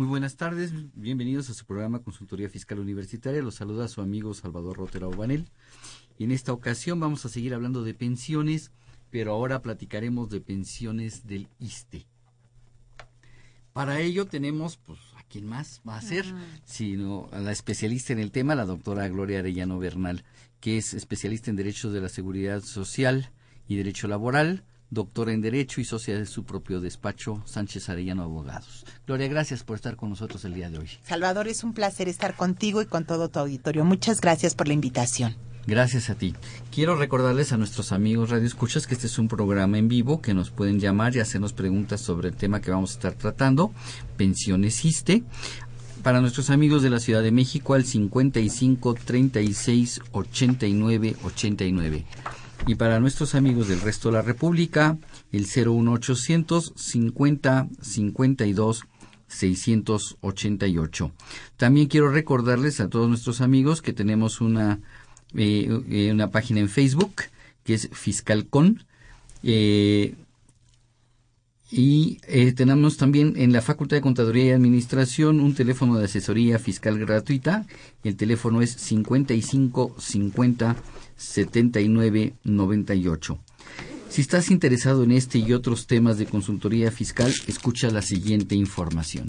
Muy buenas tardes, bienvenidos a su programa Consultoría Fiscal Universitaria. Los saluda su amigo Salvador Rotera Obanel. En esta ocasión vamos a seguir hablando de pensiones, pero ahora platicaremos de pensiones del ISTE. Para ello tenemos, pues, ¿a quién más va a ser? Sino a la especialista en el tema, la doctora Gloria Arellano Bernal, que es especialista en Derechos de la Seguridad Social y Derecho Laboral, doctora en Derecho y socia de su propio despacho, Sánchez Arellano Abogados. Gloria, gracias por estar con nosotros el día de hoy. Salvador, es un placer estar contigo y con todo tu auditorio. Muchas gracias por la invitación. Gracias a ti. Quiero recordarles a nuestros amigos Radio Escuchas que este es un programa en vivo que nos pueden llamar y hacernos preguntas sobre el tema que vamos a estar tratando, pensiones ISTE. Para nuestros amigos de la Ciudad de México al 55 36 89 89. Y para nuestros amigos del resto de la República, el 01800 50 52 688. También quiero recordarles a todos nuestros amigos que tenemos una, eh, eh, una página en Facebook que es Fiscalcon. Eh, y eh, tenemos también en la Facultad de Contaduría y Administración un teléfono de asesoría fiscal gratuita. El teléfono es 55 50 79 98. Si estás interesado en este y otros temas de consultoría fiscal, escucha la siguiente información.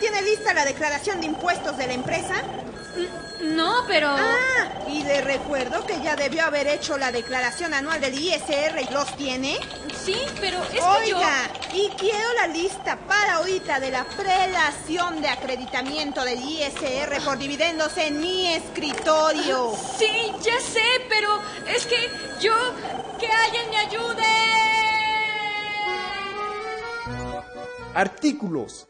Tiene lista la declaración de impuestos de la empresa? No, pero... Ah, y le recuerdo que ya debió haber hecho la declaración anual del ISR y los tiene. Sí, pero es que yo... Oiga, y quiero la lista para ahorita de la prelación de acreditamiento del ISR por dividendos en mi escritorio. Sí, ya sé, pero es que yo... ¡Que alguien me ayude! Artículos.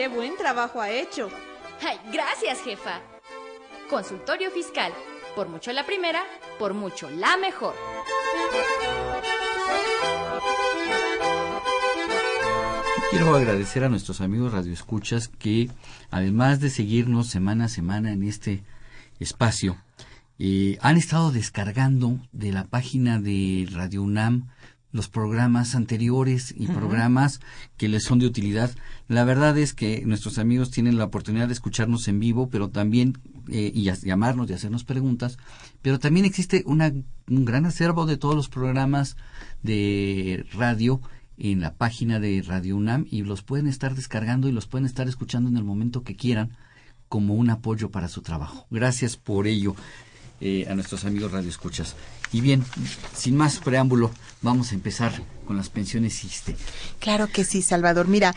Qué buen trabajo ha hecho. Ay, gracias, jefa. Consultorio fiscal. Por mucho la primera, por mucho la mejor. Quiero agradecer a nuestros amigos radioescuchas que, además de seguirnos semana a semana en este espacio, eh, han estado descargando de la página de Radio UNAM los programas anteriores y programas que les son de utilidad. La verdad es que nuestros amigos tienen la oportunidad de escucharnos en vivo, pero también eh, y llamarnos y hacernos preguntas. Pero también existe una, un gran acervo de todos los programas de radio en la página de Radio UNAM y los pueden estar descargando y los pueden estar escuchando en el momento que quieran como un apoyo para su trabajo. Gracias por ello eh, a nuestros amigos Radio Escuchas. Y bien, sin más preámbulo, vamos a empezar con las pensiones ISTE. Claro que sí, Salvador. Mira,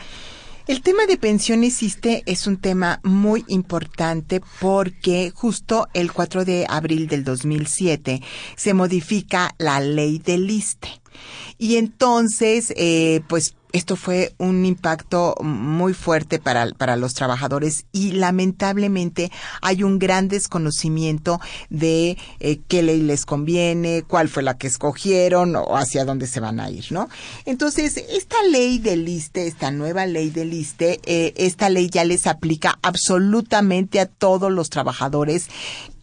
El tema de pensiones ISTE es un tema muy importante porque justo el 4 de abril del 2007 se modifica la ley del ISTE. Y entonces, eh, pues esto fue un impacto muy fuerte para, para los trabajadores y lamentablemente hay un gran desconocimiento de eh, qué ley les conviene, cuál fue la que escogieron o hacia dónde se van a ir, ¿no? Entonces, esta ley del ISTE, esta nueva ley del ISTE, eh, esta ley ya les aplica absolutamente a todos los trabajadores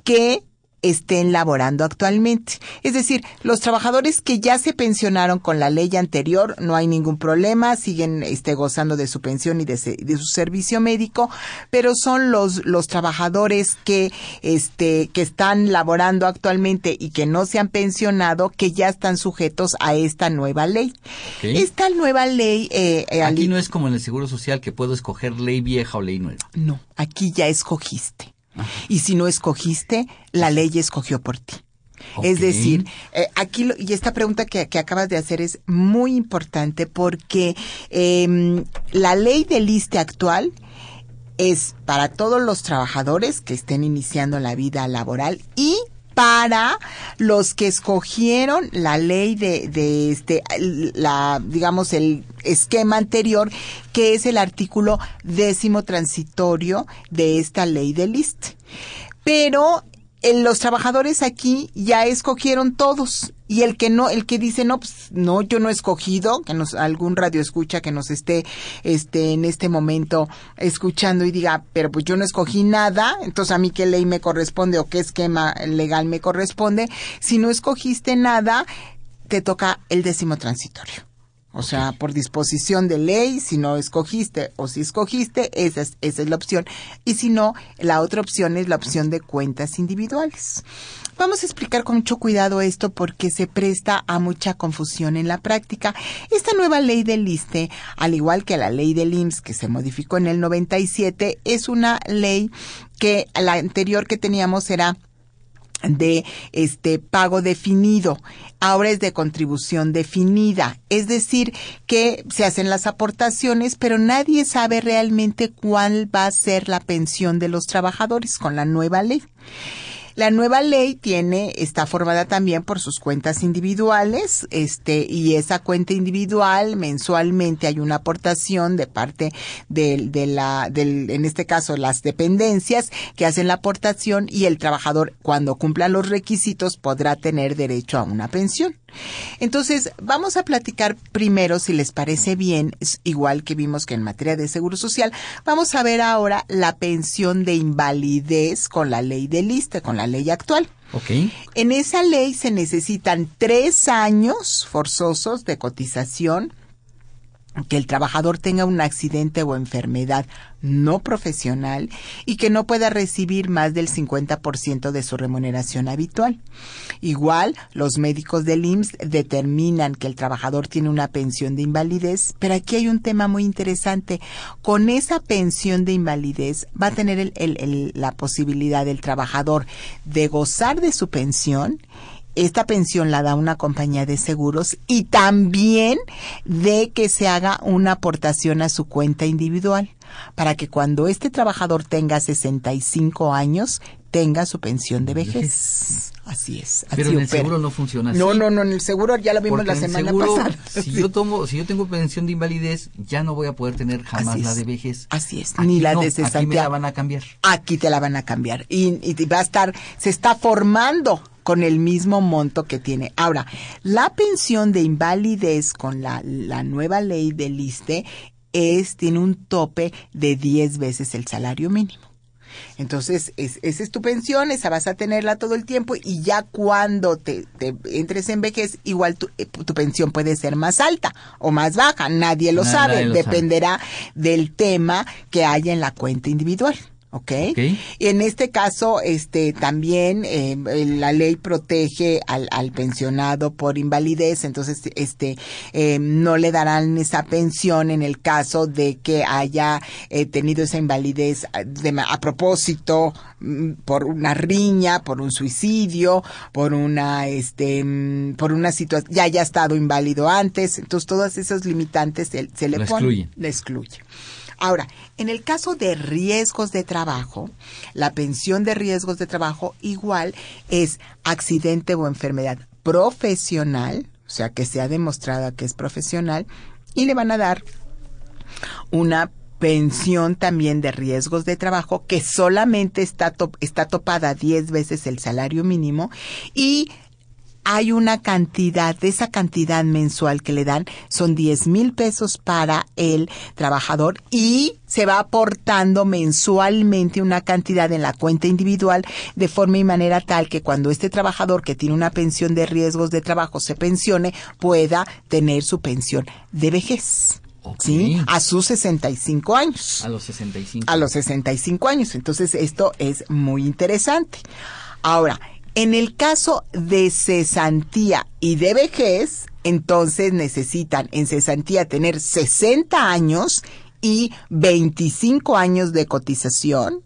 que estén laborando actualmente. Es decir, los trabajadores que ya se pensionaron con la ley anterior, no hay ningún problema, siguen este, gozando de su pensión y de, de, su servicio médico, pero son los, los trabajadores que, este, que están laborando actualmente y que no se han pensionado, que ya están sujetos a esta nueva ley. Esta nueva ley... Eh, eh aquí no es como en el Seguro Social que puedo escoger ley vieja o ley nueva. No, aquí ya escogiste. Y si no escogiste, la ley escogió por ti. Es decir, eh, aquí, y esta pregunta que, acabas de hacer es muy importante porque eh, la ley del ISTE actual es para todos los trabajadores que estén iniciando la vida laboral y para los que escogieron la ley de, de este, la, digamos, el esquema anterior, que es el artículo décimo transitorio de esta ley del IST. Pero los trabajadores aquí ya escogieron todos. Y el que no el que dice no pues no yo no he escogido que nos algún radio escucha que nos esté este en este momento escuchando y diga pero pues yo no escogí nada entonces a mí qué ley me corresponde o qué esquema legal me corresponde si no escogiste nada te toca el décimo transitorio o sea, por disposición de ley, si no escogiste o si escogiste, esa es, esa es la opción. Y si no, la otra opción es la opción de cuentas individuales. Vamos a explicar con mucho cuidado esto porque se presta a mucha confusión en la práctica. Esta nueva ley del ISTE, al igual que la ley del IMSS que se modificó en el 97, es una ley que la anterior que teníamos era de este pago definido. Ahora es de contribución definida. Es decir, que se hacen las aportaciones, pero nadie sabe realmente cuál va a ser la pensión de los trabajadores con la nueva ley. La nueva ley tiene, está formada también por sus cuentas individuales, este, y esa cuenta individual mensualmente hay una aportación de parte de, de la, del, en este caso las dependencias que hacen la aportación y el trabajador cuando cumpla los requisitos podrá tener derecho a una pensión. Entonces, vamos a platicar primero, si les parece bien, igual que vimos que en materia de seguro social, vamos a ver ahora la pensión de invalidez con la ley de lista, con la ley actual. Okay. En esa ley se necesitan tres años forzosos de cotización que el trabajador tenga un accidente o enfermedad no profesional y que no pueda recibir más del 50% de su remuneración habitual. Igual, los médicos del IMSS determinan que el trabajador tiene una pensión de invalidez, pero aquí hay un tema muy interesante. Con esa pensión de invalidez va a tener la posibilidad del trabajador de gozar de su pensión esta pensión la da una compañía de seguros y también de que se haga una aportación a su cuenta individual para que cuando este trabajador tenga 65 años tenga su pensión de vejez. Así es. Pero en el seguro no funciona así. No, no, no, en el seguro ya lo vimos la semana pasada. Si yo tomo, si yo tengo pensión de invalidez, ya no voy a poder tener jamás la de vejez. Así es. Ni la de cesanía. Aquí me la van a cambiar. Aquí te la van a cambiar. Y, y va a estar, se está formando con el mismo monto que tiene. Ahora, la pensión de invalidez con la, la nueva ley del ISTE es, tiene un tope de 10 veces el salario mínimo. Entonces, es, esa es tu pensión, esa vas a tenerla todo el tiempo y ya cuando te, te entres en vejez, igual tu, eh, tu, pensión puede ser más alta o más baja, nadie lo sabe, dependerá del tema que haya en la cuenta individual. ¿Ok? Y en este caso, este, también eh, la ley protege al, al, pensionado por invalidez, entonces, este, eh, no le darán esa pensión en el caso de que haya eh, tenido esa invalidez de, a propósito mm, por una riña, por un suicidio, por una, este, mm, por una situación, ya haya estado inválido antes, entonces todas esas limitantes se, le, ponen, le excluye. Ahora, en el caso de riesgos de trabajo, la pensión de riesgos de trabajo igual es accidente o enfermedad profesional, o sea, que sea demostrada que es profesional, y le van a dar una pensión también de riesgos de trabajo que solamente está, está topada 10 veces el salario mínimo y hay una cantidad, de esa cantidad mensual que le dan son 10 mil pesos para el trabajador y se va aportando mensualmente una cantidad en la cuenta individual de forma y manera tal que cuando este trabajador que tiene una pensión de riesgos de trabajo se pensione pueda tener su pensión de vejez. ¿Sí? A sus 65 años. A los 65. A los 65 años. Entonces, esto es muy interesante. Ahora, en el caso de cesantía y de vejez, entonces necesitan en cesantía tener 60 años y 25 años de cotización.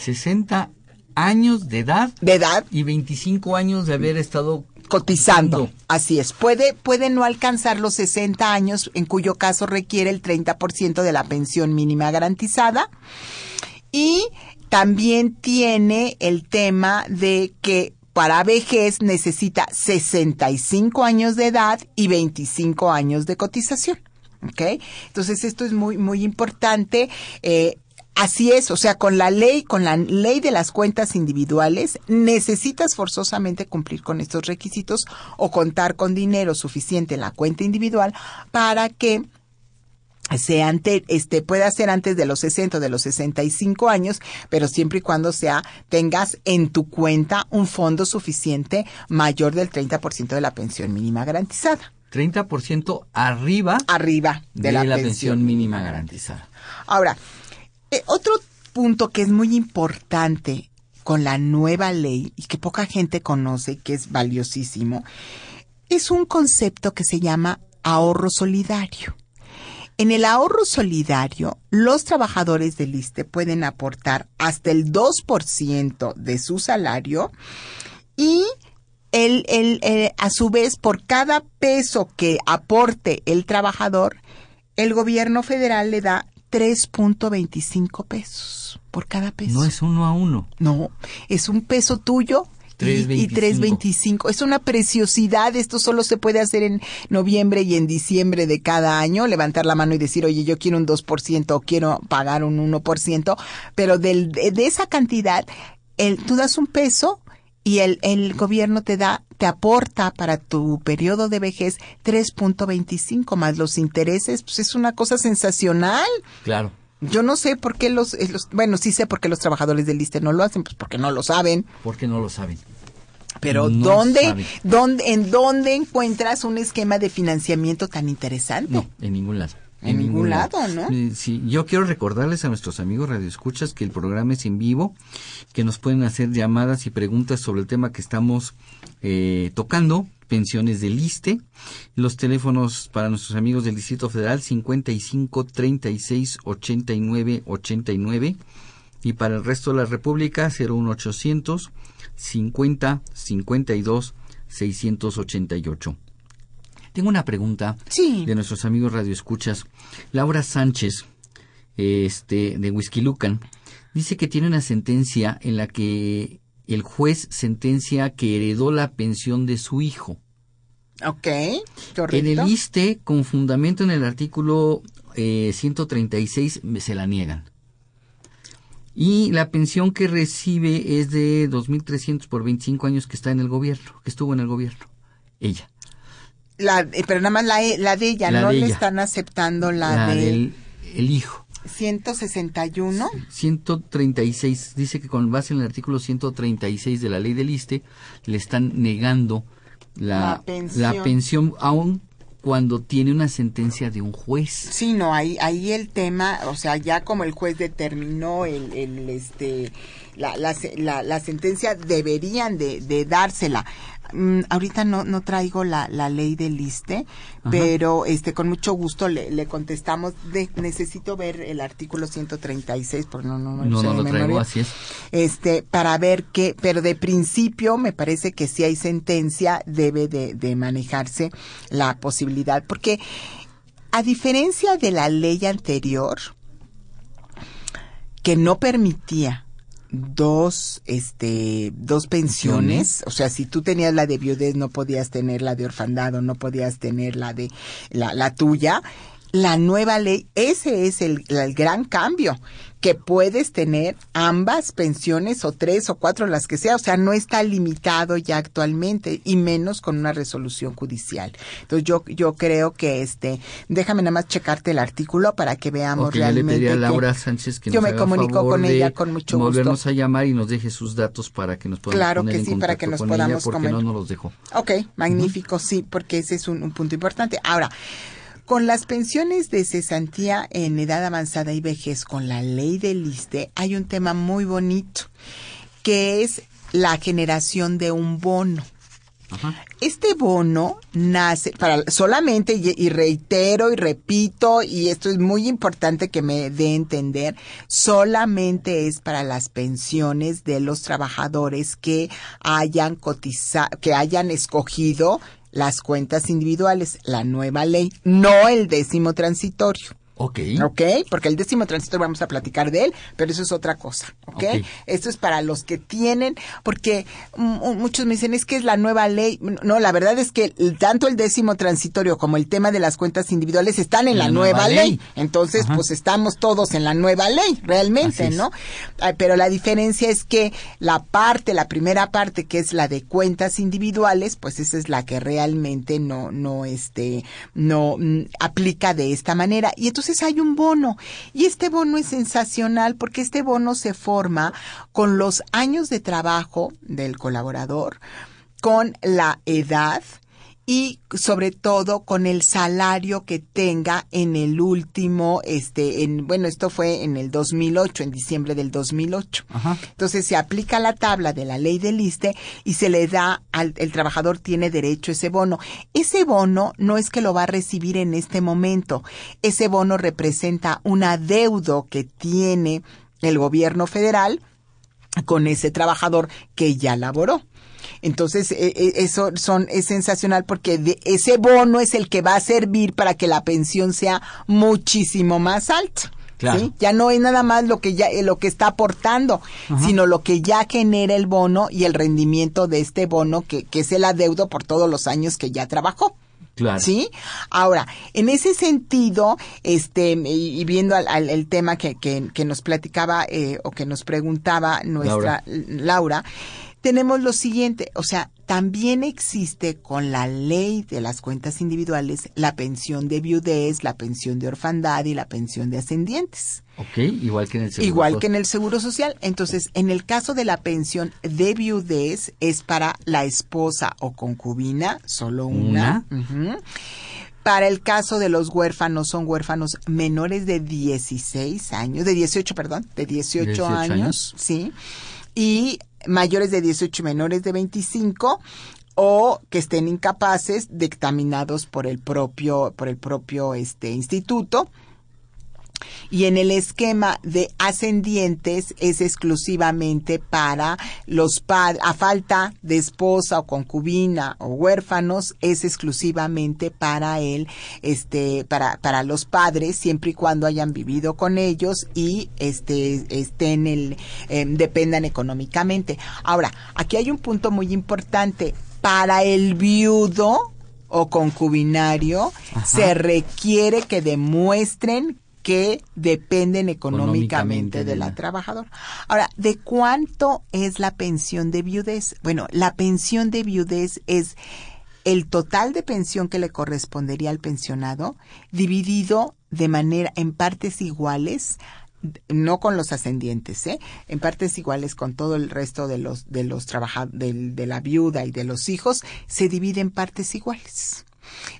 60 años de edad. De edad. Y 25 años de haber estado cotizando. Así es. Puede, puede no alcanzar los 60 años, en cuyo caso requiere el 30% de la pensión mínima garantizada. Y también tiene el tema de que para vejez necesita 65 años de edad y 25 años de cotización. ¿Ok? Entonces esto es muy, muy importante. Eh, Así es, o sea, con la ley, con la ley de las cuentas individuales, necesitas forzosamente cumplir con estos requisitos o contar con dinero suficiente en la cuenta individual para que sea ante, este, pueda ser antes de los 60 o de los 65 años, pero siempre y cuando sea, tengas en tu cuenta un fondo suficiente mayor del 30% de la pensión mínima garantizada. 30% arriba. Arriba de, la, pensión, mínima garantizada. Ahora, eh, otro punto que es muy importante con la nueva ley y que poca gente conoce, que es valiosísimo, es un concepto que se llama ahorro solidario. En el ahorro solidario, los trabajadores del ISTE pueden aportar hasta el 2% de su salario y el, el, a su vez, por cada peso que aporte el trabajador, el gobierno federal le da 3.25 pesos por cada peso. No es uno a uno. No, es un peso tuyo y 3.25. Es una preciosidad. Esto solo se puede hacer en noviembre y en diciembre de cada año. Levantar la mano y decir, oye, yo quiero un 2% o quiero pagar un 1%. Pero del, de, esa cantidad, el, tú das un peso y el, el gobierno te da, te aporta para tu periodo de vejez 3.25 más los intereses. Pues es una cosa sensacional. Claro. Yo no sé por qué los, eh, los, bueno, sí sé por qué los trabajadores del ISTE no lo hacen, pues porque no lo saben. Porque no lo saben. Pero ¿dónde, dónde, en dónde encuentras un esquema de financiamiento tan interesante? No, en ningún lado. En, ningún, lado, ¿no? Eh, sí, yo quiero recordarles a nuestros amigos radioescuchas que el programa es en vivo, que nos pueden hacer llamadas y preguntas sobre el tema que estamos eh, tocando pensiones del ISTE. Los teléfonos para nuestros amigos del Distrito Federal 55 36 89 89 y para el resto de la República 01800 50 52 688. Tengo una pregunta de nuestros amigos radioescuchas. Laura Sánchez, este, de Whisky Lucan, dice que tiene una sentencia en la que el juez sentencia que heredó la pensión de su hijo. Ok, correcto. En el ISTE, con fundamento en el artículo eh, 136, se la niegan. Y la pensión que recibe es de 2.300 por 25 años que está en el gobierno, que estuvo en el gobierno. Ella. La, eh, pero nada más la, la de ella, no le están aceptando la, la del el hijo. 161. 136. Dice que con base en el artículo 136 de la ley del ISTE le están negando la, la pensión. aún cuando tiene una sentencia de un juez. Sí, no, ahí, ahí el tema, o sea, ya como el juez determinó el, el este, la, la, la, sentencia, deberían de, de dársela. Mm, ahorita no, no traigo la, la ley del liste, pero este con mucho gusto le, le contestamos. De, necesito ver el artículo 136, porque no, no, no, no, no lo traigo, así es. Este, para ver qué, pero de principio me parece que si hay sentencia debe de, de manejarse la posibilidad, porque a diferencia de la ley anterior, que no permitía dos este dos pensiones, o sea, si tú tenías la de viudez no podías tener la de orfandad o no podías tener la de la, la tuya. La nueva ley, ese es el, el gran cambio, que puedes tener ambas pensiones o tres o cuatro, las que sea, o sea, no está limitado ya actualmente y menos con una resolución judicial. Entonces yo yo creo que este, déjame nada más checarte el artículo para que veamos le realmente. pedí a que- Laura Sánchez que yo nos me haga comunico favor con ella con mucho gusto. volvernos a llamar y nos deje sus datos para que nos podamos Claro poner que en sí, para que nos con podamos ella porque comer. no nos los dejó. Ok, magnífico, sí, porque ese es un, un punto importante. Ahora, con las pensiones de cesantía en edad avanzada y vejez, con la ley del ISTE, hay un tema muy bonito, que es la generación de un bono. Este bono nace para solamente y, y reitero y repito y esto es muy importante que me dé a entender solamente es para las pensiones de los trabajadores que hayan cotizado que hayan escogido las cuentas individuales la nueva ley no el décimo transitorio Ok. ¿Ok? Porque el décimo transitorio vamos a platicar de él, pero eso es otra cosa. ¿Ok? Ok. Esto es para los que tienen, porque mm, muchos me dicen, es que es la nueva ley. No, la verdad es que tanto el décimo transitorio como el tema de las cuentas individuales están en la, nueva, ley. Entonces, pues estamos todos en la nueva ley, realmente, Así. ¿no? Ah, Pero la diferencia es que la parte, la primera parte, que es la de cuentas individuales, pues esa es la que realmente no, no, este, no mm, aplica de esta manera. Y entonces hay un bono. Y este bono es sensacional porque este bono se forma con los años de trabajo del colaborador, con la edad, y sobre todo con el salario que tenga en el último, este, en, bueno, esto fue en el 2008, en diciembre del 2008. Entonces se aplica la tabla de la ley del ISTE y se le da al, el trabajador tiene derecho a ese bono. Ese bono no es que lo va a recibir en este momento. Ese bono representa un adeudo que tiene el gobierno federal con ese trabajador que ya laboró. Entonces, eh, eh, eso son, es sensacional porque de- ese bono es el que va a servir para que la pensión sea muchísimo más alta. Claro. ¿sí? Ya no es nada más lo que ya, eh, lo que está aportando, Ajá. sino lo que ya genera el bono y el rendimiento de este bono que, que es el adeudo por todos los años que ya trabajó. Claro. ¿Sí? Ahora, en ese sentido, este, y, viendo al, al- el tema que, que, que nos platicaba eh, o que nos preguntaba nuestra Laura. Tenemos lo siguiente, o sea, también existe con la ley de las cuentas individuales la pensión de viudez, la pensión de orfandad y la pensión de ascendientes. Ok, igual que en el seguro. Igual que en el Seguro Social. Entonces, en el caso de la pensión de viudez es para la esposa o concubina, solo una. Para el caso de los huérfanos, son huérfanos menores de 16 años, de 18, perdón, de 18, 18 años, años. sí. Y mayores de 18 y menores de 25 o que estén incapaces dictaminados por el propio por el propio este instituto y en el esquema de ascendientes es exclusivamente para los padres, a falta de esposa o concubina o huérfanos, es exclusivamente para él, este, para, para los padres, siempre y cuando hayan vivido con ellos y este, estén el, eh, dependan económicamente. Ahora, aquí hay un punto muy importante. Para el viudo o concubinario, se requiere que demuestren que dependen económicamente de de la trabajadora. Ahora, ¿de cuánto es la pensión de viudez? Bueno, la pensión de viudez es el total de pensión que le correspondería al pensionado dividido de manera en partes iguales no con los ascendientes, ¿eh? En partes iguales con todo el resto de los de los trabajadores de la viuda y de los hijos se divide en partes iguales.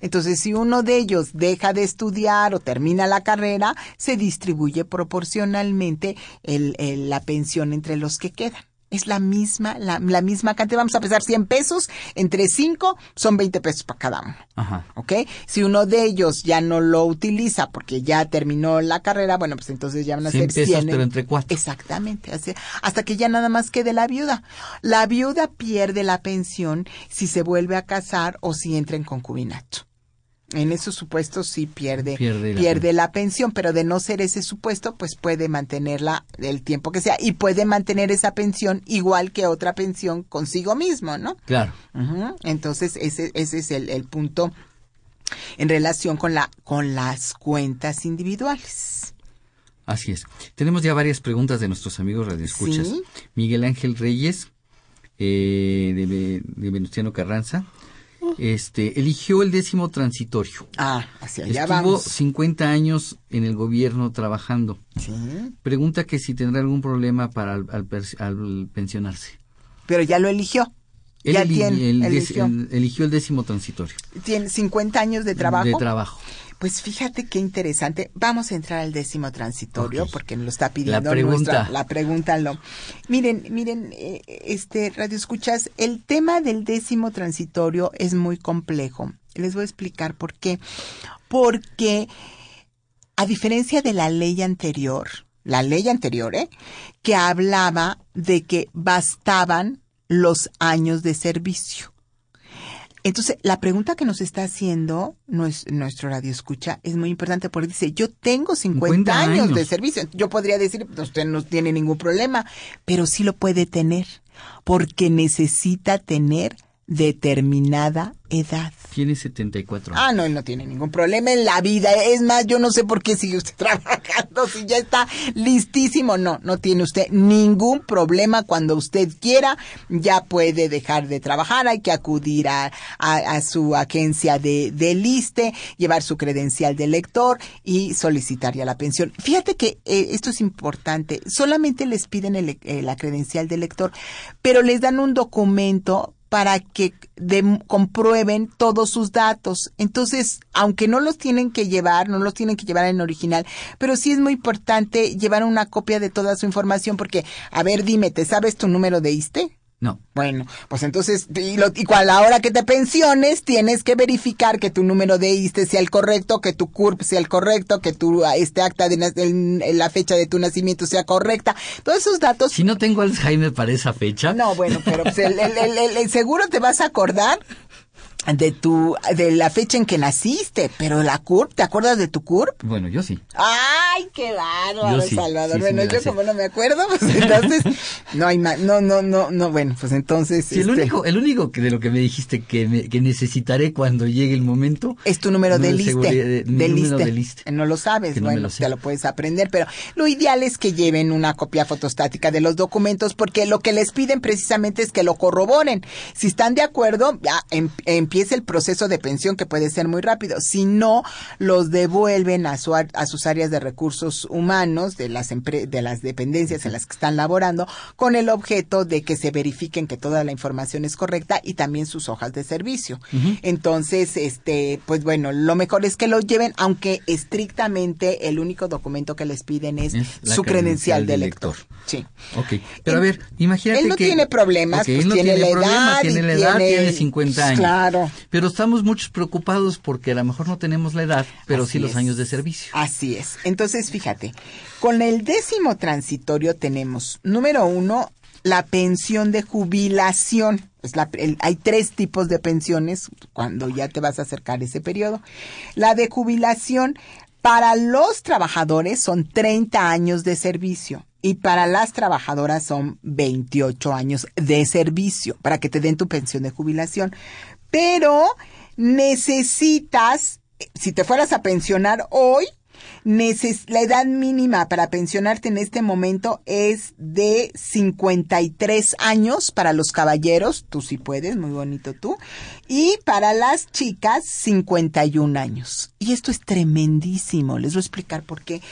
Entonces, si uno de ellos deja de estudiar o termina la carrera, se distribuye proporcionalmente el- la pensión entre los que quedan. Es la misma, la, la misma cantidad. Vamos a pesar 100 pesos, entre 5 son 20 pesos para cada uno. Ajá. ¿Ok? Si uno de ellos ya no lo utiliza porque ya terminó la carrera, bueno, pues entonces ya van a 100 ser pesos, 100. pero entre cuatro. Exactamente. así- hasta que ya nada más quede la viuda. La viuda pierde la pensión si se vuelve a casar o si entra en concubinato. En esos supuestos sí pierde, Pierde pierde, la pensión, pero de no ser ese supuesto, pues puede mantenerla el tiempo que sea y puede mantener esa pensión igual que otra pensión consigo mismo, ¿no? Claro. Entonces, ese, ese es el, el punto en relación con, la, con las cuentas individuales. Así es. Tenemos ya varias preguntas de nuestros amigos radioescuchas. Sí. Miguel Ángel Reyes, eh, de, de Venustiano Carranza, este, eligió el décimo transitorio. Ah, hacia allá Estuvo vamos. 50 años en el gobierno trabajando. Sí. Pregunta que si tendrá algún problema para al, al pers- al pensionarse. Pero ya lo eligió. Él ya tiene, el dec- eligió. el- eligió el décimo transitorio. Tiene 50 años de trabajo. De trabajo. Pues fíjate qué interesante. Vamos a entrar al décimo transitorio porque nos lo está pidiendo La pregunta. nuestra- la pregunta. Lo. Miren, miren, eh, este radio escuchas, el tema del décimo transitorio es muy complejo. Les voy a explicar por qué. Porque a diferencia de la ley anterior, la ley anterior, ¿eh? que hablaba de que bastaban los años de servicio. Entonces, la pregunta que nos está haciendo nues- nuestro radio escucha es muy importante porque dice, yo tengo 50, 50 años, años. de servicio. Yo podría decir, "Pues, usted no tiene ningún problema, pero sí lo puede tener porque necesita tener determinada edad. Tiene 74 años. Ah, no, él no tiene ningún problema en la vida. Es más, yo no sé por qué sigue usted trabajando si ya está listísimo. No, no tiene usted ningún problema. Cuando usted quiera, ya puede dejar de trabajar. Hay que acudir a, a- a su agencia de, de liste, llevar su credencial de lector y solicitar ya la pensión. Fíjate que eh, esto es importante. Solamente les piden el- eh, la credencial de lector, pero les dan un documento para que de- comprueben todos sus datos. Entonces, aunque no los tienen que llevar, no los tienen que llevar en original, pero sí es muy importante llevar una copia de toda su información porque, a ver, dime, ¿te sabes tu número de ISTE? No. Bueno, pues entonces, y, lo, y cual a la hora que te pensiones, tienes que verificar que tu número de ISTE sea el correcto, que tu CURP sea el correcto, que tu este acta de el- la fecha de tu nacimiento sea correcta. Todos esos datos Si no tengo Alzheimer para esa fecha. no, bueno, pero pues el- el- el seguro te vas a acordar de tu, de la fecha en que naciste, pero la CURP, ¿te acuerdas de tu CURP? Bueno, yo sí. Ay, qué bárbaro, sí, Salvador. sí, bueno, yo como no me acuerdo, pues entonces, no hay más, no, no, no, no, bueno, pues entonces, el este, único, el único que de lo que me dijiste que, me- que necesitaré cuando llegue el momento es tu número de liste, seguridad- de- de liste. de liste. No lo sabes, Que no bueno, lo te lo puedes aprender, pero lo ideal es que lleven una copia fotostática de los documentos porque lo que les piden precisamente es que lo corroboren. Si están de acuerdo, ya em- empieza el proceso de pensión que puede ser muy rápido. Si no, los devuelven a, su, a sus áreas de recursos humanos de las de las dependencias en las que están laborando con el objeto de que se verifiquen que toda la información es correcta y también sus hojas de servicio. Entonces, este, pues bueno, lo mejor es que lo lleven, aunque estrictamente el único documento que les piden es, su credencial credencial de de lector. Sí. Ok, pero a ver, imagínate Él no que... tiene problemas, Ok, pues él no tiene la problema, edad tiene la edad, tiene- tiene 50 años. Claro. Pero estamos muchos preocupados porque a lo mejor no tenemos la edad, pero Así sí los es. años de servicio. Así es. Entonces, fíjate, con el décimo transitorio tenemos, número uno, la pensión de jubilación. Es la- el- hay tres tipos de pensiones cuando ya te vas a acercar ese periodo. La de jubilación para los trabajadores son 30 años de servicio y para las trabajadoras son 28 años de servicio para que te den tu pensión de jubilación. Pero necesitas, si te fueras a pensionar hoy, la edad mínima para pensionarte en este momento es de 53 años para los caballeros, tú sí puedes, muy bonito tú, y para las chicas 51 años. Y esto es tremendísimo, les voy a explicar por qué.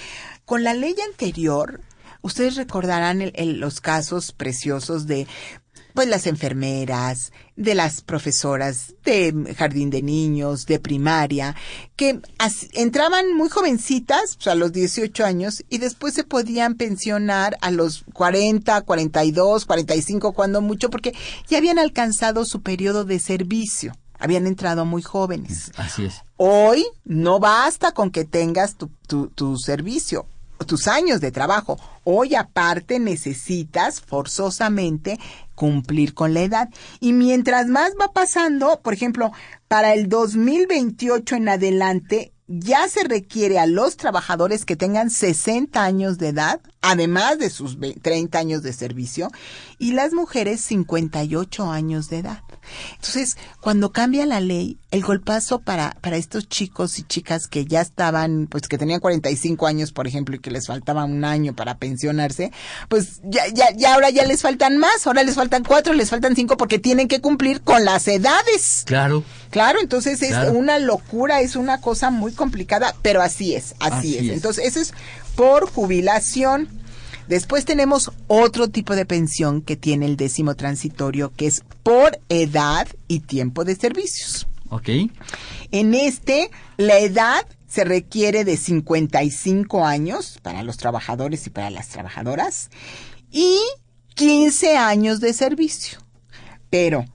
Con la ley anterior, ustedes recordarán los casos preciosos de pues las enfermeras, de las profesoras de jardín de niños, de primaria, que entraban muy jovencitas, sea, a los 18 años, y después se podían pensionar a los 40, 42, 45, cuando mucho, porque ya habían alcanzado su periodo de servicio, habían entrado muy jóvenes. Así es. Hoy no basta con que tengas tu, tu, tu servicio. Tus años de trabajo. Hoy aparte necesitas forzosamente cumplir con la edad. Y mientras más va pasando, por ejemplo, para el 2028 en adelante, ya se requiere a los trabajadores que tengan 60 años de edad, además de sus 30 años de servicio, y las mujeres 58 años de edad. Entonces, cuando cambia la ley, el golpazo para, para estos chicos y chicas que ya estaban, pues que tenían 45 años, por ejemplo, y que les faltaba un año para pensionarse, pues ya, ya, ya ahora ya les faltan más, ahora les faltan cuatro, les faltan cinco porque tienen que cumplir con las edades. Claro. Claro, entonces es una locura, es una cosa muy complicada, pero así es, así, es. Entonces, eso es por jubilación. Después tenemos otro tipo de pensión que tiene el décimo transitorio, que es por edad y tiempo de servicios. Ok. En este, la edad se requiere de 55 años para los trabajadores y para las trabajadoras y 15 años de servicio. Pero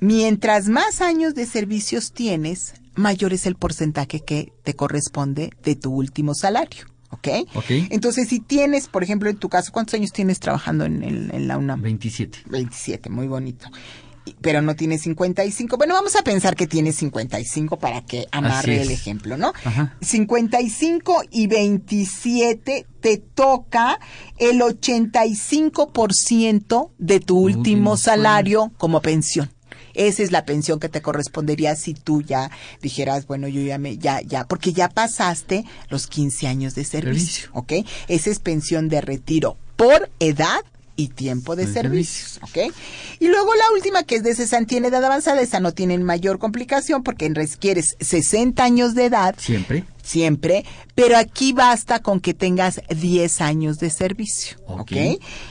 mientras más años de servicios tienes, mayor es el porcentaje que te corresponde de tu último salario. ¿Ok? Ok. Entonces, si tienes, por ejemplo, en tu caso, ¿cuántos años tienes trabajando en, en la UNAM? 27. 27, muy bonito. Pero no tienes 55. Bueno, vamos a pensar que tienes 55 para que amarre el ejemplo, ¿no? Ajá. 55 y 27 te toca el 85% de tu último, último salario como pensión. Esa es la pensión que te correspondería si tú ya dijeras, bueno, yo ya me, ya, ya, porque ya pasaste los 15 años de servicio, ¿ok? Esa es pensión de retiro por edad y tiempo de De servicios, ¿ok? Y luego la última, que es de cesantía en edad avanzada, esa no tiene mayor complicación porque requieres 60 años de edad, Siempre. siempre, pero aquí basta con que tengas 10 años de servicio, Ok. ¿ok?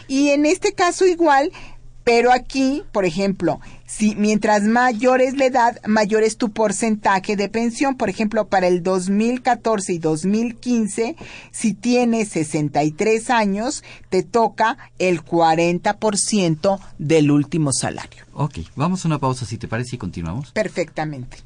Y en este caso igual, pero aquí, por ejemplo, si mientras mayor es la edad, mayor es tu porcentaje de pensión. Por ejemplo, para el 2014 y 2015, si tienes 63 años, te toca el 40% del último salario. Ok, vamos a una pausa si te parece y continuamos. Perfectamente.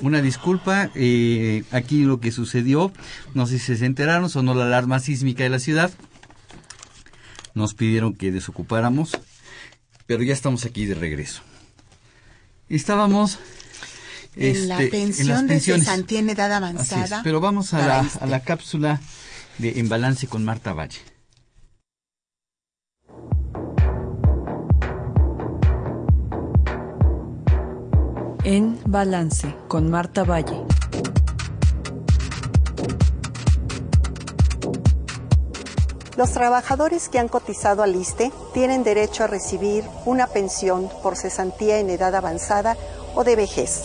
Una disculpa, eh, aquí lo que sucedió, no sé si se enteraron, sonó la alarma sísmica de la ciudad, nos pidieron que desocupáramos, pero ya estamos aquí de regreso. Estábamos en, la pensión este, en las pensiones. de cesantía en edad avanzada. pero vamos a la, a la cápsula de En Balance con Marta Valle. Balance con Marta Valle. Los trabajadores que han cotizado al ISTE tienen derecho a recibir una pensión por cesantía en edad avanzada o de vejez.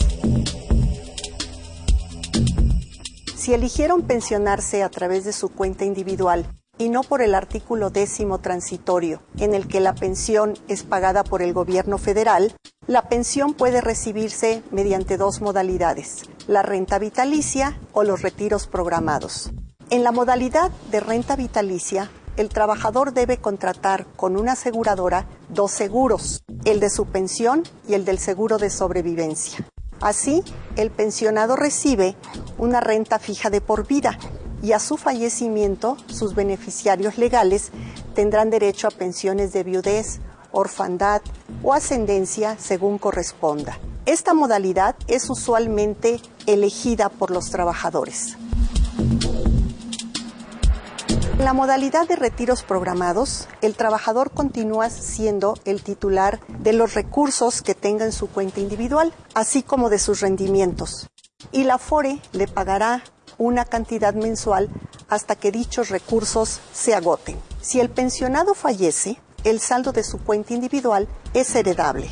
Si eligieron pensionarse a través de su cuenta individual y no por el artículo décimo transitorio, en el que la pensión es pagada por el gobierno federal, la pensión puede recibirse mediante dos modalidades, la renta vitalicia o los retiros programados. En la modalidad de renta vitalicia, el trabajador debe contratar con una aseguradora dos seguros, el de su pensión y el del seguro de sobrevivencia. Así, el pensionado recibe una renta fija de por vida y a su fallecimiento sus beneficiarios legales tendrán derecho a pensiones de viudez, orfandad o ascendencia según corresponda. Esta modalidad es usualmente elegida por los trabajadores. En la modalidad de retiros programados, el trabajador continúa siendo el titular de los recursos que tenga en su cuenta individual, así como de sus rendimientos. Y la FORE le pagará una cantidad mensual hasta que dichos recursos se agoten. Si el pensionado fallece, el saldo de su cuenta individual es heredable.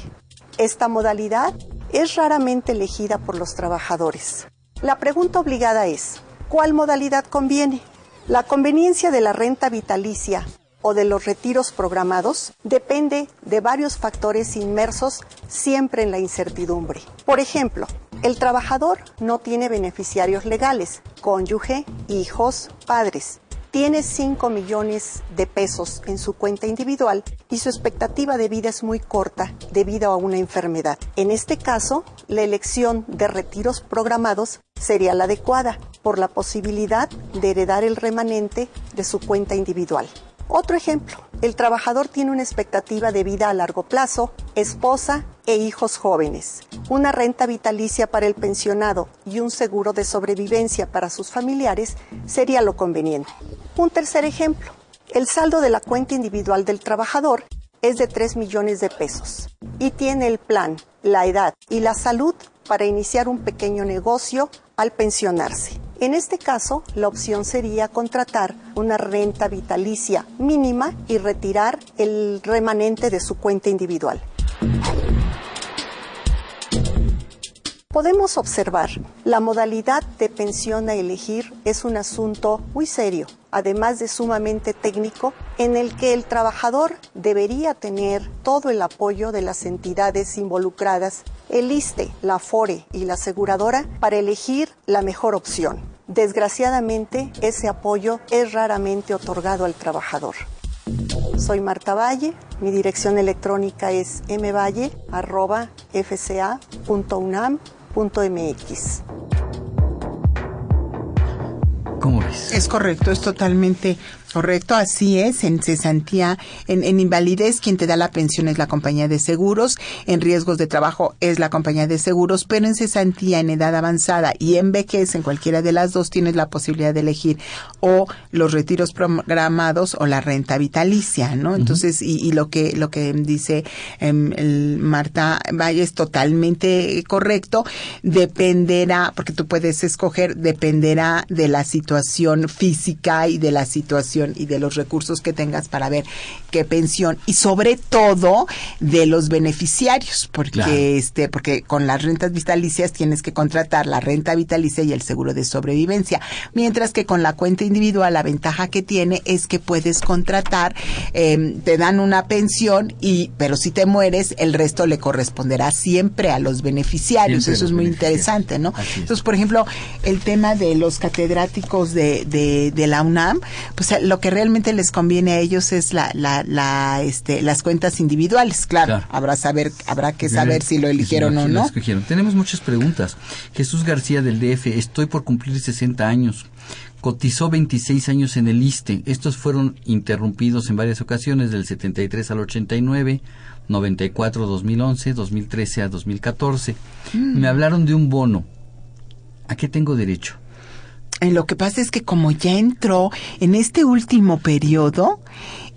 Esta modalidad es raramente elegida por los trabajadores. La pregunta obligada es, ¿cuál modalidad conviene? La conveniencia de la renta vitalicia o de los retiros programados depende de varios factores inmersos siempre en la incertidumbre. Por ejemplo, el trabajador no tiene beneficiarios legales, cónyuge, hijos, padres. Tiene 5 millones de pesos en su cuenta individual y su expectativa de vida es muy corta debido a una enfermedad. En este caso, la elección de retiros programados sería la adecuada por la posibilidad de heredar el remanente de su cuenta individual. Otro ejemplo, el trabajador tiene una expectativa de vida a largo plazo, esposa e hijos jóvenes, una renta vitalicia para el pensionado y un seguro de sobrevivencia para sus familiares sería lo conveniente. Un tercer ejemplo, el saldo de la cuenta individual del trabajador es de 3 millones de pesos y tiene el plan, la edad y la salud para iniciar un pequeño negocio al pensionarse. En este caso, la opción sería contratar una renta vitalicia mínima y retirar el remanente de su cuenta individual. Podemos observar, la modalidad de pensión a elegir es un asunto muy serio, además de sumamente técnico, en el que el trabajador debería tener todo el apoyo de las entidades involucradas, el ISTE, la FORE y la aseguradora, para elegir la mejor opción. Desgraciadamente, ese apoyo es raramente otorgado al trabajador. Soy Marta Valle, mi dirección electrónica es mvalle.fca.unam.mx. ¿Cómo ves? Es correcto, es totalmente Correcto, así es. En cesantía, en, en, invalidez, quien te da la pensión es la compañía de seguros. En riesgos de trabajo es la compañía de seguros. Pero en cesantía, en edad avanzada y en vejez, en cualquiera de las dos, tienes la posibilidad de elegir o los retiros programados o la renta vitalicia, ¿no? Entonces, y, y, lo que lo que dice em, el Marta Valle es totalmente correcto. Dependerá, porque tú puedes escoger, dependerá de la situación física y de la situación y de los recursos que tengas para ver qué pensión y sobre todo de los beneficiarios, porque este, porque con las rentas vitalicias tienes que contratar la renta vitalicia y el seguro de sobrevivencia, mientras que con la cuenta individual la ventaja que tiene es que puedes contratar, em, te dan una pensión y, pero si te mueres el resto le corresponderá siempre a los beneficiarios, eso es muy interesante, ¿no? Entonces, por ejemplo, el tema de los catedráticos de, de, de la UNAM, pues lo que realmente les conviene a ellos es la, la, la, este, las cuentas individuales. Claro, habrá saber, habrá que saber si lo eligieron o no. escogieron. Tenemos muchas preguntas. Jesús García del DF, estoy por cumplir 60 años. Cotizó 26 años en el ISTE. Estos fueron interrumpidos en varias ocasiones, del 73 al 89, 94 2011, 2013 a 2014. Mm. Me hablaron de un bono. ¿A qué tengo derecho? Lo que pasa es que como ya entró en este último periodo,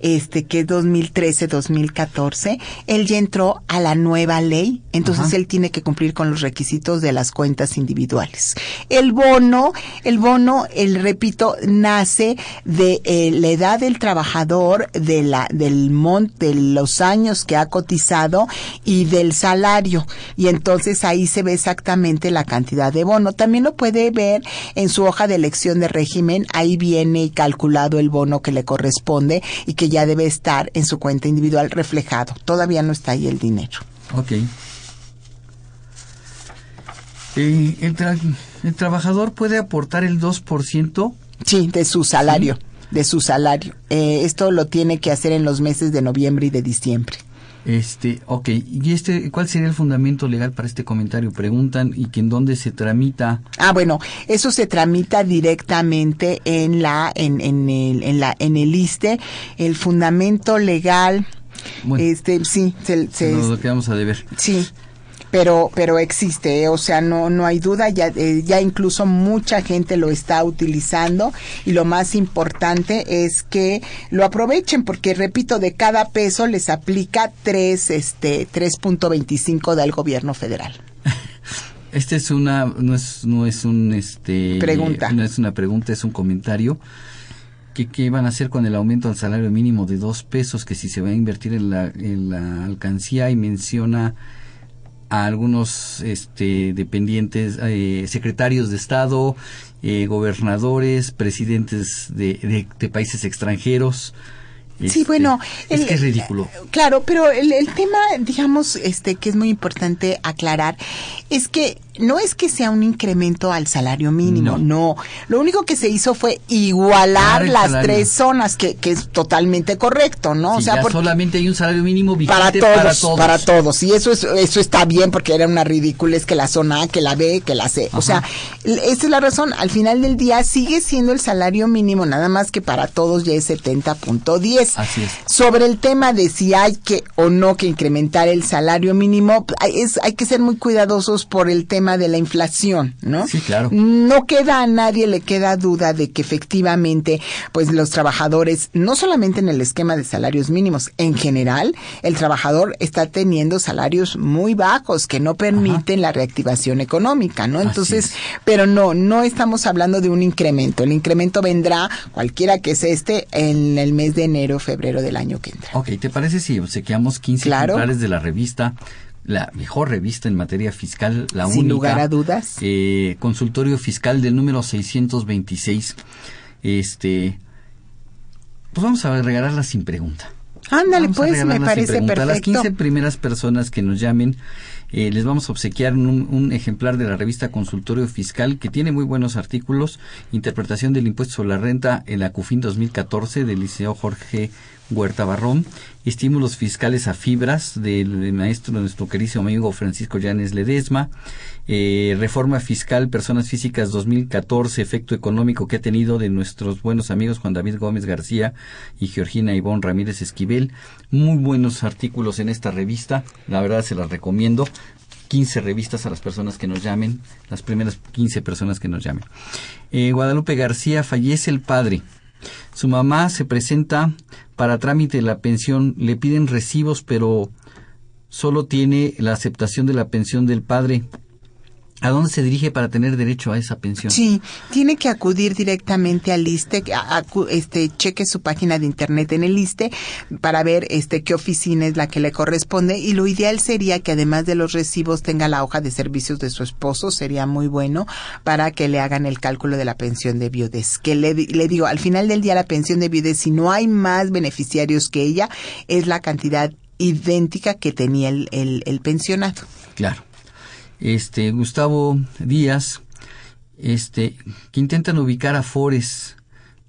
este que es 2013-2014, él ya entró a la nueva ley, entonces Ajá. él tiene que cumplir con los requisitos de las cuentas individuales. El bono, el bono, el repito, nace de eh, la edad del trabajador, de la del mon, de los años que ha cotizado y del salario, y entonces ahí se ve exactamente la cantidad de bono. También lo puede ver en su hoja de elección de régimen, ahí viene calculado el bono que le corresponde y que ya debe estar en su cuenta individual reflejado. Todavía no está ahí el dinero. Ok. Eh, el, tra- el trabajador puede aportar el 2%. Sí, de su salario, de su salario. Eh, esto lo tiene que hacer en los meses de noviembre y de diciembre. Este, ok. ¿Y este, cuál sería el fundamento legal para este comentario? Preguntan y que en dónde se tramita. Ah, bueno, eso se tramita directamente en la, en, en el, en la, en el ISTE. El fundamento legal, este, sí, se, se- Nos lo quedamos a deber. sí. Pero, pero existe, ¿eh? o sea, no, no hay duda, ya, eh, ya incluso mucha gente lo está utilizando y lo más importante es que lo aprovechen porque, repito, de cada peso les aplica tres, este, 3.25 del gobierno federal. Este es una, no es, no es un, este. Pregunta. No es una pregunta, es un comentario. ¿Qué, ¿Qué van a hacer con el aumento al salario mínimo de dos pesos? Que si se va a invertir en la, en la alcancía y menciona a algunos este, dependientes, eh, secretarios de Estado, eh, gobernadores, presidentes de, de, de países extranjeros. Sí, Este, bueno, es que es ridículo. Claro, pero el, el tema, digamos, este, que es muy importante aclarar, es que no es que sea un incremento al salario mínimo, no. Lo único que se hizo fue igualar las salario. tres zonas, que, que es totalmente correcto, ¿no? o sea, ya porque- solamente hay un salario mínimo para todos, para todos. para todos. Y eso es, eso está bien porque era una ridícula, es que la zona A, que la B, que la C. O sea, esa es la razón. Al final del día sigue siendo el salario mínimo, nada más que para todos ya es 70.10. Así es. Sobre el tema de si hay que o no que incrementar el salario mínimo, es, hay que ser muy cuidadosos por el tema de la inflación, ¿no? Sí, claro. No queda a nadie le queda duda de que efectivamente, pues los trabajadores, no solamente en el esquema de salarios mínimos, en general, el trabajador está teniendo salarios muy bajos que no permiten la reactivación económica, ¿no? Entonces, pero no, no estamos hablando de un incremento. El incremento vendrá, cualquiera que sea este, en el mes de enero, febrero del año que entra. Ok, ¿te parece si obsequiamos 15 Claro. ejemplares de la revista, la mejor revista en materia fiscal, la Sin única? lugar a dudas. eh, consultorio fiscal del número 626. Este, pues vamos a regalarla sin pregunta. Ándale, Vamos pues, me sin parece pregunta. A las perfecto. 15 primeras personas que nos llamen, eh, les vamos a obsequiar un, un ejemplar de la revista Consultorio Fiscal que tiene muy buenos artículos. Interpretación del impuesto sobre la renta en la CUFIN 2014 del Liceo Jorge Huerta Barrón. Estímulos fiscales a fibras del maestro, nuestro querido amigo Francisco Llanes Ledesma. Eh, reforma fiscal, personas físicas 2014, efecto económico que ha tenido de nuestros buenos amigos Juan David Gómez García y Georgina Ivonne Ramírez Esquivel. Muy buenos artículos en esta revista, la verdad se las recomiendo. 15 revistas a las personas que nos llamen, las primeras 15 personas que nos llamen. Eh, Guadalupe García fallece el padre. Su mamá se presenta para trámite de la pensión, le piden recibos, pero solo tiene la aceptación de la pensión del padre. ¿A dónde se dirige para tener derecho a esa pensión? Sí, tiene que acudir directamente al ISTE, a- este, cheque su página de internet en el ISTE para ver este qué oficina es la que le corresponde y lo ideal sería que además de los recibos tenga la hoja de servicios de su esposo, sería muy bueno para que le hagan el cálculo de la pensión de viudez. Que le, le digo, al final del día la pensión de viudez, si no hay más beneficiarios que ella, es la cantidad idéntica que tenía el, el, el pensionado. Claro. Este, Gustavo Díaz, este, que intentan ubicar a Fores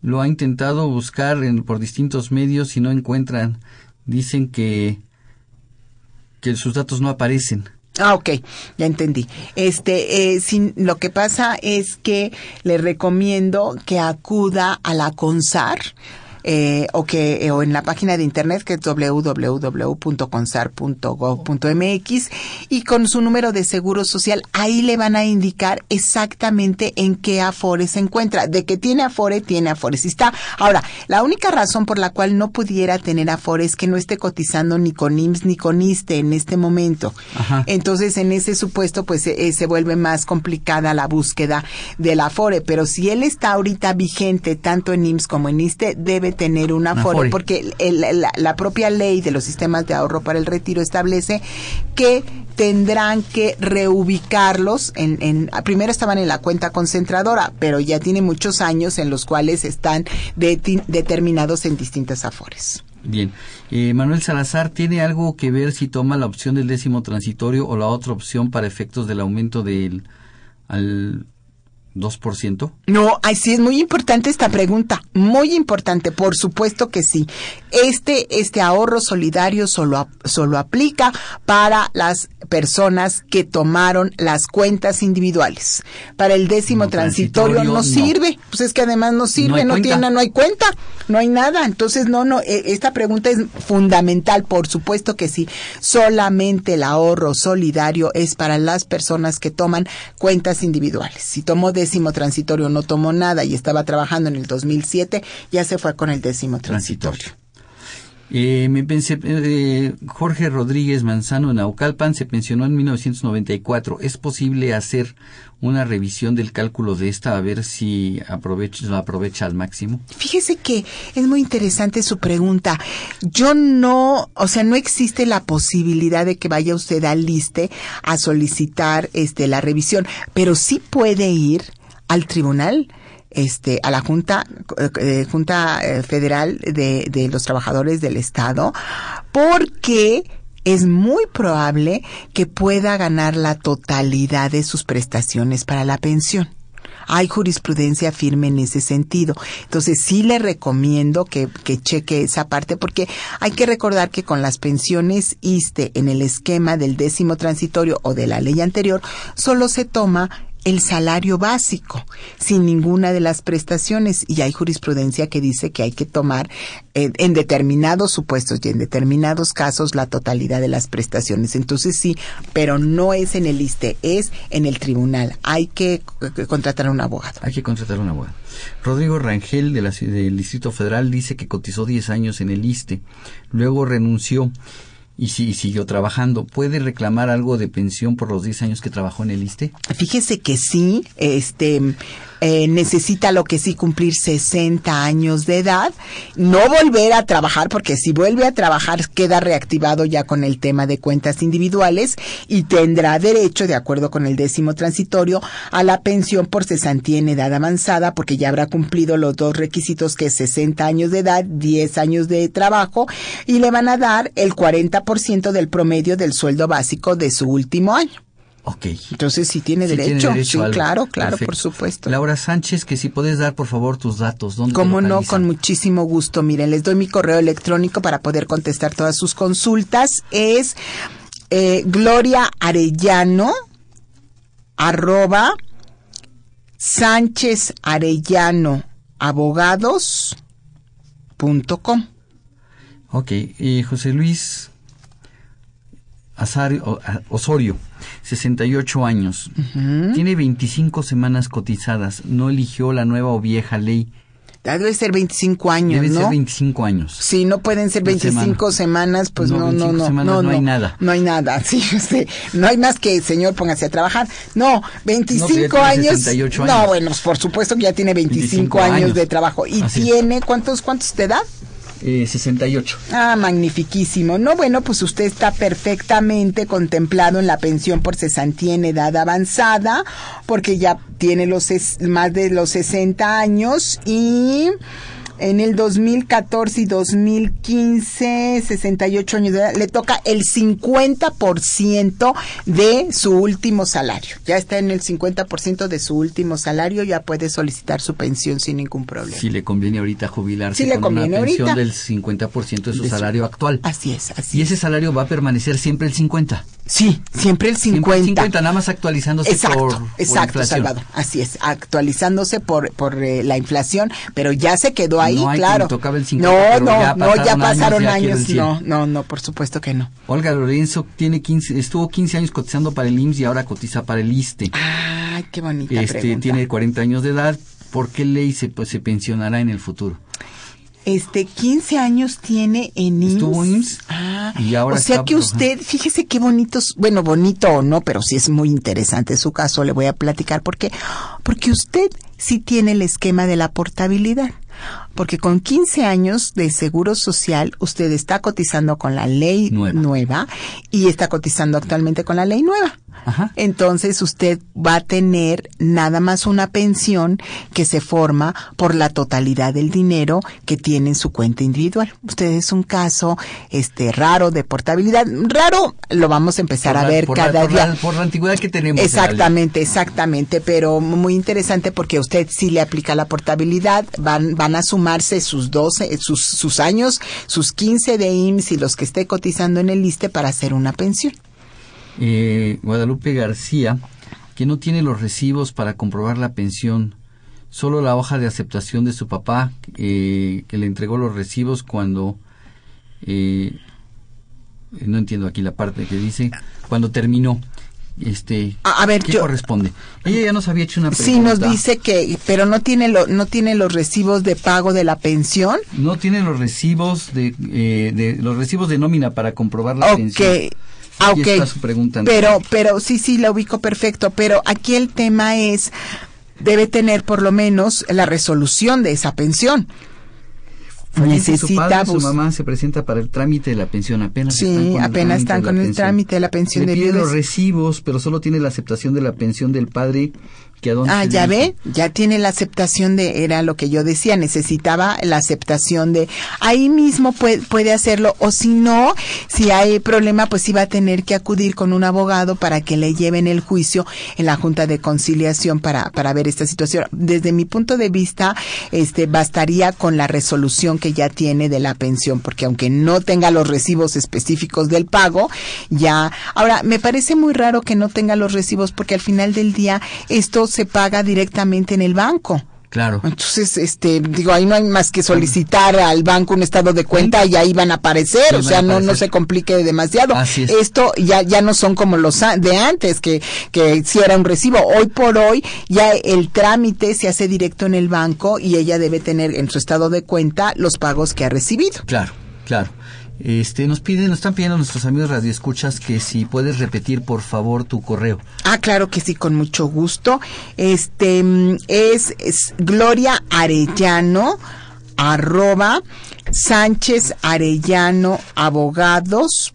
lo ha intentado buscar en, por distintos medios y no encuentran. Dicen que, que sus datos no aparecen. Ah, ok, ya entendí. Este, eh, sin, lo que pasa es que le recomiendo que acuda a la CONSAR eh, o que eh, o en la página de internet que es www.consar.gov.mx y con su número de seguro social ahí le van a indicar exactamente en qué afore se encuentra. De que tiene afore, tiene afore. Si está. Ahora, la única razón por la cual no pudiera tener afore es que no esté cotizando ni con IMSS ni con ISTE en este momento. Entonces, en ese supuesto, pues eh, se vuelve más complicada la búsqueda del afore. Pero si él está ahorita vigente tanto en IMSS como en ISTE, debe tener un afore, porque la, propia ley de los sistemas de ahorro para el retiro establece que tendrán que reubicarlos en, en primero estaban en la cuenta concentradora, pero ya tiene muchos años en los cuales están determinados en distintas afores. Bien. Eh, Manuel Salazar, ¿tiene algo que ver si toma la opción del décimo transitorio o la otra opción para efectos del aumento del al 2%? No, ay, sí es muy importante esta pregunta, muy importante, por supuesto que sí. Este este ahorro solidario solo solo aplica para las personas que tomaron las cuentas individuales. Para el décimo transitorio, no, sirve, pues es que además no sirve, no, tiene no hay cuenta, no hay nada. Entonces, no no, e, esta pregunta es fundamental, por supuesto que sí. Solamente el ahorro solidario es para las personas que toman cuentas individuales. Si tomó de décimo transitorio no tomó nada y estaba trabajando en el 2007, ya se fue con el décimo transitorio. Eh, me pensé, eh, Jorge Rodríguez Manzano en Naucalpan se pensionó en 1994. ¿Es posible hacer una revisión del cálculo de esta a ver si aprovecha, lo aprovecha al máximo? Fíjese que es muy interesante su pregunta. Yo no, o sea, no existe la posibilidad de que vaya usted al liste a solicitar este la revisión, pero sí puede ir al tribunal, este, a la Junta, eh, Junta eh, Federal de, de los Trabajadores del Estado, porque es muy probable que pueda ganar la totalidad de sus prestaciones para la pensión. Hay jurisprudencia firme en ese sentido. Entonces sí le recomiendo que, que cheque esa parte porque hay que recordar que con las pensiones ISTE en el esquema del décimo transitorio o de la ley anterior solo se toma el salario básico sin ninguna de las prestaciones y hay jurisprudencia que dice que hay que tomar eh, en determinados supuestos y en determinados casos la totalidad de las prestaciones. Entonces sí, pero no es en el ISTE, es en el tribunal. Hay que contratar a un abogado. Hay que contratar a un abogado. Rodrigo Rangel de la, del Distrito Federal dice que cotizó 10 años en el ISTE, luego renunció y, si, siguió trabajando. ¿Puede reclamar algo de pensión por los 10 años que trabajó en el ISTE? Fíjese que sí, este, eh, necesita lo que sí cumplir 60 años de edad, no volver a trabajar, porque si vuelve a trabajar queda reactivado ya con el tema de cuentas individuales y tendrá derecho, de acuerdo con el décimo transitorio, a la pensión por cesantía en edad avanzada, porque ya habrá cumplido los dos requisitos que es 60 años de edad, 10 años de trabajo, y le van a dar el 40% del promedio del sueldo básico de su último año. Ok. Entonces sí tiene derecho. sí, claro, claro, por supuesto. Laura Sánchez, que si puedes dar por favor tus datos. ¿Dónde Cómo no, con muchísimo gusto. Miren, les doy mi correo electrónico para poder contestar todas sus consultas. Es eh, Gloria Arellano arroba Sánchez Arellano abogados punto com. Ok, José Luis Azario, Osorio 68 años. Tiene 25 semanas cotizadas. No eligió la nueva o vieja ley. Debe ser 25 años, Debe ser 25 años. Sí, no pueden ser 25 semanas, pues no, no, no. no, no, hay nada. No hay nada, sí, usted, no hay más que, señor, póngase a trabajar. No, 25 años. años. No, bueno, por supuesto que ya tiene 25, años, de trabajo. ¿Y tiene cuántos, cuántos de edad? Eh, 68. Ah, magnifiquísimo. No, bueno, pues usted está perfectamente contemplado en la pensión por cesantía en edad avanzada, porque ya tiene los más de los 60 años y en el 2014 y 2015, 68 años de edad, le toca el 50% de su último salario. Ya está en el 50% de su último salario, ya puede solicitar su pensión sin ningún problema. Si le conviene ahorita jubilarse Sí le con una conviene pensión ahorita. del 50% de su De su- salario actual. Así es, así Y ese salario va a permanecer siempre el 50. Sí, siempre el 50. Siempre el 50, nada más actualizándose Exacto, por, por exacto, inflación. Salvador. Así es, actualizándose por por eh, la inflación, pero ya se quedó ahí, No hay claro. me tocaba el 50, no, no, ya no, ya pasaron años, ya No, 100. no, no, por supuesto que no. Olga Lorenzo tiene 15, estuvo 15 años cotizando para el IMSS y ahora cotiza para el ISTE. Ay, qué bonita este pregunta. tiene 40 años de edad. ¿Por qué ley se, pues, se pensionará en el futuro? Este, 15 años tiene en IMSS. Estuvo en IMSS Ah, y ahora o sea está- que usted, fíjese qué bonitos, bueno, bonito o no, pero sí es muy interesante su caso, le voy a platicar por qué. Porque usted sí tiene el esquema de la portabilidad. Porque con 15 años de seguro social, usted está cotizando con la ley nueva, y está cotizando actualmente con la ley nueva. Entonces usted va a tener nada más una pensión que se forma por la totalidad del dinero que tiene en su cuenta individual. Usted es un caso este raro de portabilidad. Raro lo vamos a empezar Por a la- ver la- cada por día. la- por la antigüedad que tenemos. Exactamente, exactamente, pero muy interesante porque a usted sí le aplica la portabilidad, van, van a sus 12, sus, sus años, sus 15 de IMSS y los que esté cotizando en el liste para hacer una pensión. Eh, Guadalupe García, que no tiene los recibos para comprobar la pensión, solo la hoja de aceptación de su papá, eh, que le entregó los recibos cuando... eh, no entiendo aquí la parte que dice, cuando terminó. Este, A- a ver, ¿qué yo- corresponde? Ella ya nos había hecho una pregunta. Sí, nos dice que, pero no tiene lo, no tiene los recibos de pago de la pensión. No tiene los recibos de, eh, de los recibos de nómina para comprobar la Ok. pensión. Ah, ok. está su pregunta. Pero, pero sí, sí, la ubico perfecto. Pero aquí el tema es, debe tener por lo menos la resolución de esa pensión. Su Necesita padre, su mamá se presenta para el trámite de la pensión apenas. Sí, están con el apenas trámite están de la con el pensión. trámite de la pensión Le de pide los recibos, pero solo tiene la aceptación de la pensión del padre que a dónde Ah, ya ve, ya tiene la aceptación de, era lo que yo decía, necesitaba la aceptación de, ahí mismo puede, puede hacerlo, o si no, si hay problema, pues sí va a tener que acudir con un abogado para que le lleven el juicio en la Junta de Conciliación para, para ver esta situación. Desde mi punto de vista, este, bastaría con la resolución que ya tiene de la pensión, porque aunque no tenga los recibos específicos del pago, ya, ahora, me parece muy raro que no tenga los recibos porque al final del día esto se paga directamente en el banco. Claro. Entonces, este, digo, ahí no hay más que solicitar al banco un estado de cuenta y ahí van a aparecer, Sí, o sea, no, no se complique demasiado. Así es. Esto ya, ya no son como los de antes, que, que si era un recibo. Hoy por hoy, ya el trámite se hace directo en el banco y ella debe tener en su estado de cuenta los pagos que ha recibido. Claro, claro. Este, nos piden, nos están pidiendo nuestros amigos radioescuchas que si puedes repetir por favor tu correo. Ah, claro que sí, con mucho gusto. Este mm, es, es Gloria Arellano arroba Sánchez Arellano Abogados.com.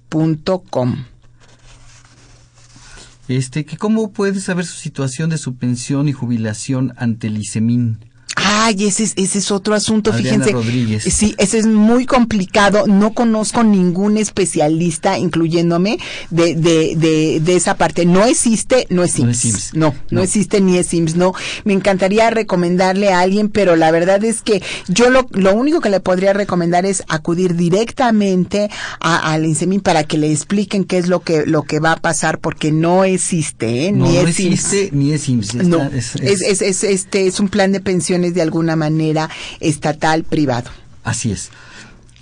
Este, que cómo puede saber su situación de su pensión y jubilación ante el ISEMIN. Ay, ese es, ese es otro asunto, Adriana fíjense. Rodríguez. Sí, ese es muy complicado. No conozco ningún especialista, incluyéndome, de, de, de, de esa parte. No existe, no es No es IMSS. No, no, existe ni es IMSS. No, me encantaría recomendarle a alguien, pero la verdad es que yo lo, lo único que le podría recomendar es acudir directamente a- al INSEMIN para que le expliquen qué es lo que, lo que va a pasar, porque no existe, ¿eh? No, ni es IMSS. existe ni es IMSS. Está- No, es- es, es, es, este, es un plan de pensiones de alguna manera estatal, privado. Así es.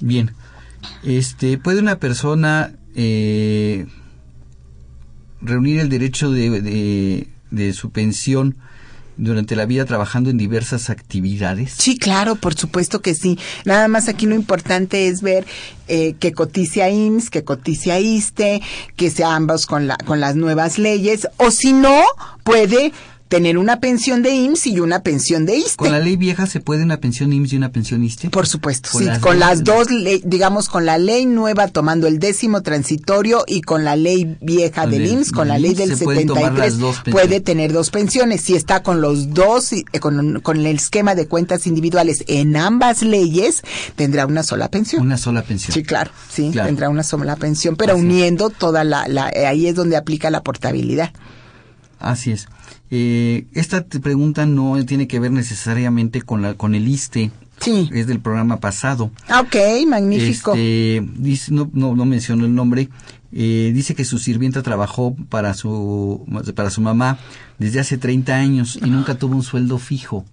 Bien. Este, ¿puede una persona eh, reunir el derecho de, de, de su pensión durante la vida trabajando en diversas actividades? Sí, claro, por supuesto que sí. Nada más aquí lo importante es ver eh, que cotice a IMSS, que cotice a ISTE, que sea ambos con, la, con las nuevas leyes, o si no, puede tener una pensión de IMSS y una pensión de ISTE. ¿Con la ley vieja se puede una pensión IMSS y una pensión ISTE? Por supuesto, sí, con las dos, digamos, con la ley nueva tomando el décimo transitorio y con la ley vieja del IMSS, con la ley del 73, puede tener dos pensiones. Si está con los dos, eh, con, con el esquema de cuentas individuales en ambas leyes, tendrá una sola pensión. Una sola pensión. Sí, claro, sí, tendrá una sola pensión, pero uniendo toda la, la, eh, ahí es donde aplica la portabilidad. Así es. Eh, esta pregunta no tiene que ver necesariamente con, la, con el ISTE. Sí. Es del programa pasado. Ah, ok, magnífico. Este, dice, no, no, no menciono el nombre. Eh, dice que su sirvienta trabajó para su, para su mamá desde hace 30 años y nunca tuvo un sueldo fijo.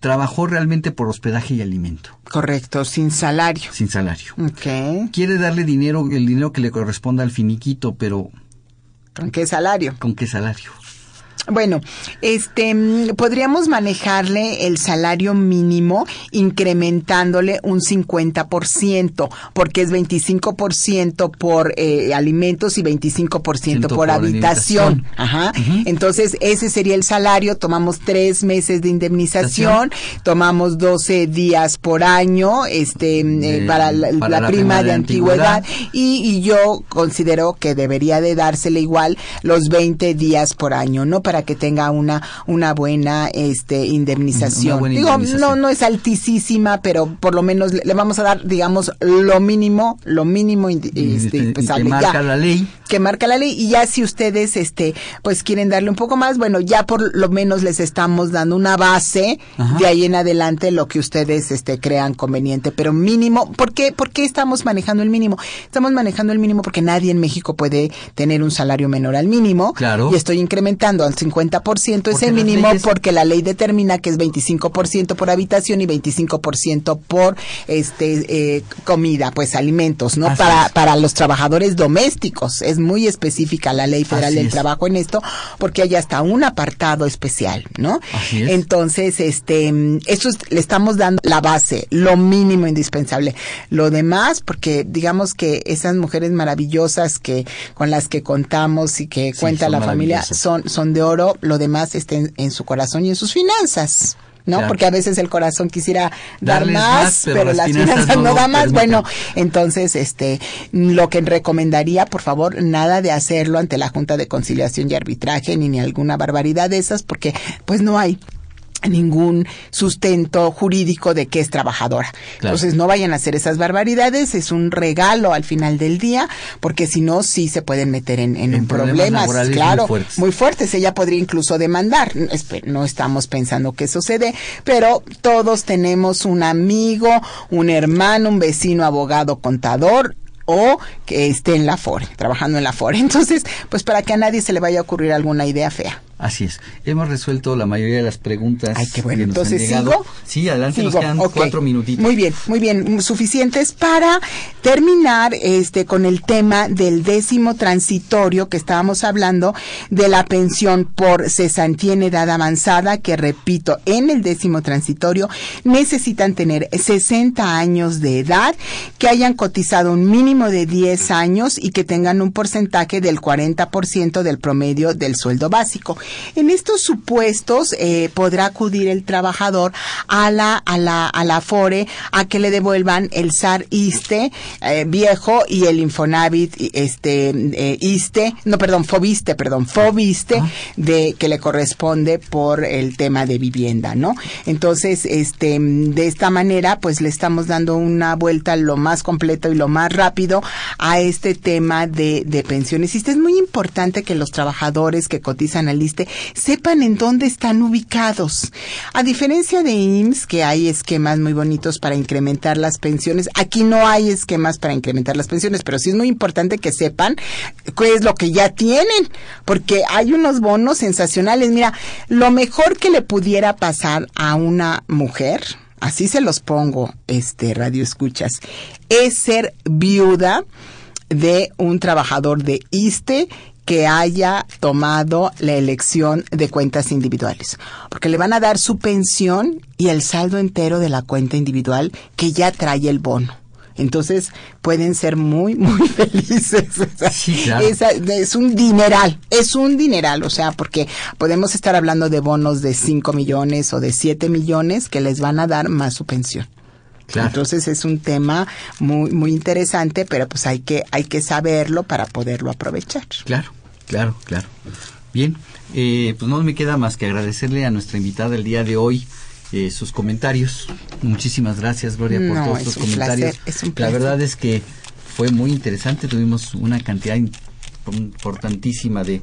Trabajó realmente por hospedaje y alimento. Correcto, sin salario. Sin salario. Ok. Quiere darle dinero, el dinero que le corresponda al finiquito, pero... ¿Con qué salario? ¿Con qué salario? Bueno, este, mm, podríamos manejarle el salario mínimo incrementándole un 50%, porque es 25% por eh, alimentos y 25% por, por habitación. Ajá. Entonces, ese sería el salario. Tomamos tres meses de indemnización, tomamos 12 días por año, este, mm, eh, para, la, prima, de, antigüedad, Y, y, yo considero que debería de dársele igual los 20 días por año, ¿no? para que tenga una una buena este indemnización. Digo, no no es altísima, pero por lo menos le, vamos a dar, digamos, lo mínimo, lo mínimo este, que marca la ley. Que marca la ley y ya si ustedes este pues quieren darle un poco más, bueno, ya por lo menos les estamos dando una base de ahí en adelante lo que ustedes este crean conveniente, pero mínimo, ¿por qué por qué estamos manejando el mínimo? Estamos manejando el mínimo porque nadie en México puede tener un salario menor al mínimo claro. y estoy incrementando al 50% ese mínimo porque la ley determina que es 25% por habitación y 25% por este eh, comida, pues alimentos, ¿no? para para los trabajadores domésticos. Es muy específica la ley federal del trabajo en esto porque hay hasta un apartado especial, ¿no? Entonces, este eso le estamos dando la base, lo mínimo indispensable. Lo demás porque digamos que esas mujeres maravillosas que con las que contamos y que cuenta la familia son son de oro, lo demás está en, su corazón y en sus finanzas. ¿no? Porque a veces el corazón quisiera dar más, pero, las, finanzas, no, da más. Bueno, entonces, este, lo que recomendaría, por favor, nada de hacerlo ante la Junta de Conciliación y Arbitraje, ni, ni alguna barbaridad de esas, porque pues no hay ningún sustento jurídico de que es trabajadora. Entonces no vayan a hacer esas barbaridades, es un regalo al final del día, porque si no, sí se pueden meter en, en, problemas, claro, muy fuertes. Ella podría incluso demandar. No estamos pensando que sucede, pero todos tenemos un amigo, un hermano, un vecino, abogado, contador, o que esté en la FORE, trabajando en la FORE. Entonces, pues para que a nadie se le vaya a ocurrir alguna idea fea. Así es. Hemos resuelto la mayoría de las preguntas. Ay, qué bueno. Que nos Entonces, ¿sigo? Sí, adelante, nos quedan cuatro minutitos. Muy bien, muy bien. Suficientes para terminar este con el tema del décimo transitorio que estábamos hablando de la pensión por cesantía en edad avanzada, que repito, en el décimo transitorio necesitan tener 60 años de edad, que hayan cotizado un mínimo de 10 años y que tengan un porcentaje del 40% del promedio del sueldo básico. En estos supuestos eh, podrá acudir el trabajador a la a la a la FORE a que le devuelvan el SAR ISTE eh, viejo y el Infonavit este eh, ISTE, no perdón, FOBISTE, perdón, FOBISTE ah. de que le corresponde por el tema de vivienda, ¿no? Entonces, este de esta manera pues le estamos dando una vuelta lo más completo y lo más rápido a este tema de, de pensiones. Y es muy importante que los trabajadores que cotizan al ISTE sepan en dónde están ubicados. A diferencia de IMSS, que hay esquemas muy bonitos para incrementar las pensiones, aquí no hay esquemas para incrementar las pensiones, pero sí es muy importante que sepan qué es lo que ya tienen, porque hay unos bonos sensacionales. Mira, lo mejor que le pudiera pasar a una mujer, así se los pongo, este radio escuchas, es ser viuda de un trabajador de ISTE que haya tomado la elección de cuentas individuales, porque le van a dar su pensión y el saldo entero de la cuenta individual que ya trae el bono. Entonces pueden ser muy, muy felices. sí, claro. es, es, un dineral, es un dineral, o sea, porque podemos estar hablando de bonos de 5 millones o de 7 millones que les van a dar más su pensión. Claro. Entonces es un tema muy, muy interesante, pero pues hay que, hay que saberlo para poderlo aprovechar. Claro, claro, claro. Bien, eh, pues no me queda más que agradecerle a nuestra invitada el día de hoy, eh, sus comentarios. Muchísimas gracias, Gloria, por no, todos es los un comentarios. Placer, es un La verdad es que fue muy interesante, tuvimos una cantidad importantísima de,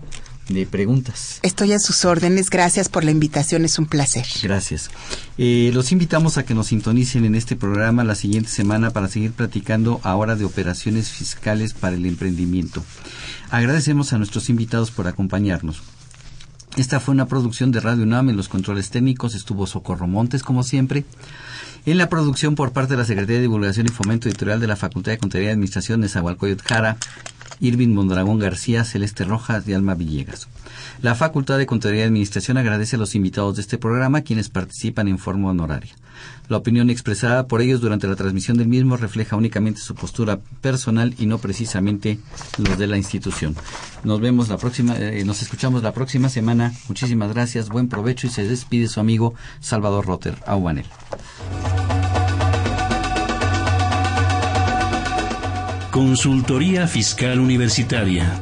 de preguntas. Estoy a sus órdenes, gracias por la invitación, es un placer. Gracias. Eh, los invitamos a que nos sintonicen en este programa la siguiente semana para seguir platicando ahora de operaciones fiscales para el emprendimiento. Agradecemos a nuestros invitados por acompañarnos. Esta fue una producción de Radio UNAM. En los controles técnicos estuvo Socorro Montes, como siempre. En la producción por parte de la Secretaría de Divulgación y Fomento Editorial de la Facultad de Contaduría y Administración de Zahualcoyot Jara, Irving Mondragón García, Celeste Rojas y Alma Villegas. La Facultad de Contaduría y Administración agradece a los invitados de este programa quienes participan en forma honoraria. La opinión expresada por ellos durante la transmisión del mismo refleja únicamente su postura personal y no precisamente los de la institución. Nos vemos la próxima, eh, nos escuchamos la próxima semana. Muchísimas gracias, buen provecho y se despide su amigo Salvador Rotter. Aubanel. Consultoría Fiscal Universitaria.